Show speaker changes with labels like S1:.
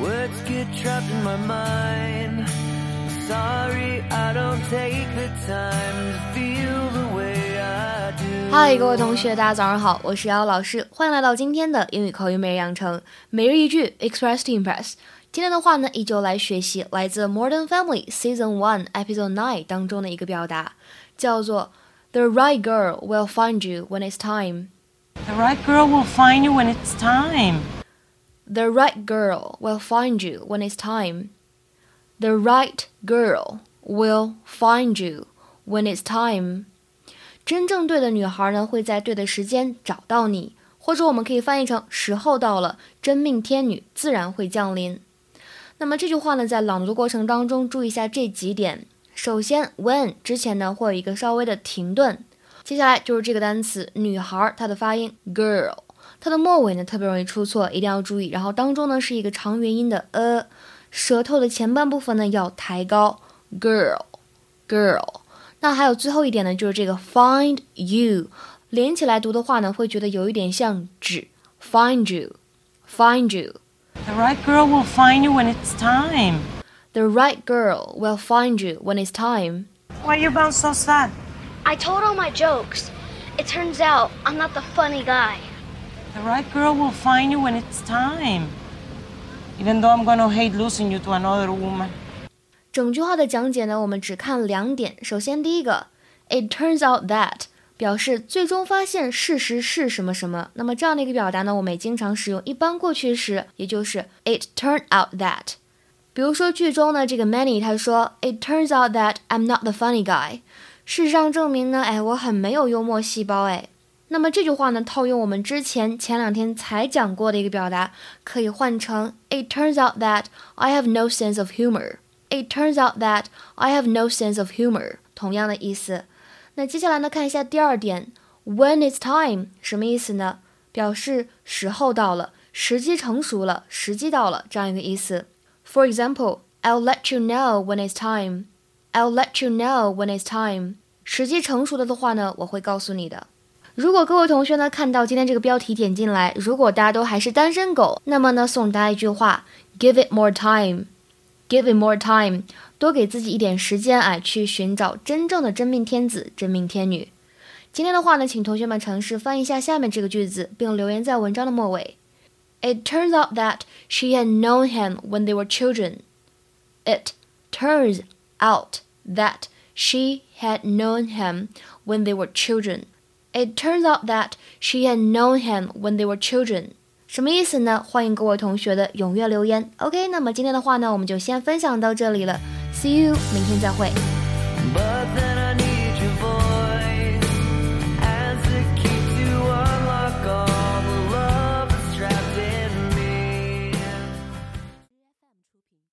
S1: Words get trapped in my mind. Sorry, I don't take the time to feel the way I do.
S2: 嗨，各位同学，大家早上好，我是瑶瑶老师，欢迎来到今天的英语口语每日养成，每日一句 Express to Impress。今天的话呢，依旧来学习来自《Modern Family》Season One Episode Nine 当中的一个表达，叫做 "The right girl will find you when it's time."
S3: The right girl will find you when it's time.
S2: The right girl will find you when it's time. The right girl will find you when it's time. 真正对的女孩呢，会在对的时间找到你，或者我们可以翻译成“时候到了，真命天女自然会降临”。那么这句话呢，在朗读过程当中，注意一下这几点。首先，when 之前呢，会有一个稍微的停顿。接下来就是这个单词“女孩”，它的发音 girl。它的末尾呢特别容易出错，一定要注意。然后当中呢是一个长元音的呃，舌头的前半部分呢要抬高，girl，girl。那还有最后一点呢，就是这个 find you 连起来读的话呢，会觉得有一点像指 find you，find you。
S3: The right girl will find you when it's time.
S2: The right girl will find you when it's time.
S3: Why you bound so sad?
S4: I told all my jokes. It turns out I'm not the funny guy.
S3: The right girl will find you when it's time. Even though I'm gonna hate losing you to another woman.
S2: 整句话的讲解呢，我们只看两点。首先，第一个，It turns out that 表示最终发现事实是什么什么。那么这样的一个表达呢，我们也经常使用一般过去时，也就是 It turned out that。比如说剧中呢，这个 Manny 他说，It turns out that I'm not the funny guy。事实上证明呢，哎，我很没有幽默细胞，哎。 那么这句话呢，套用我们之前前两天才讲过的一个表达，可以换成 It turns out that I have no sense of humor。It turns out that I have no sense of humor，同样的意思。那接下来呢，看一下第二点，When it's time 什么意思呢？表示时候到了，时机成熟了，时机到了这样一个意思。For example, I'll let you know when it's time. I'll let you know when it's time. 时机成熟了的话呢，我会告诉你的。 如果各位同学呢看到今天这个标题点进来，如果大家都还是单身狗，那么呢送大家一句话：Give it more time. Give it more time. 多给自己一点时间啊，去寻找真正的真命天子、真命天女。今天的话呢，请同学们尝试翻译一下下面这个句子，并留言在文章的末尾。It turns out that she had known him when they were children. It turns out that she had known him when they were children. It turns out that she had known him when they were children. 什么意思呢？欢迎各位同学的踊跃留言。OK，那么今天的话呢，我们就先分享到这里了。See you，明天再会。
S1: But then I knew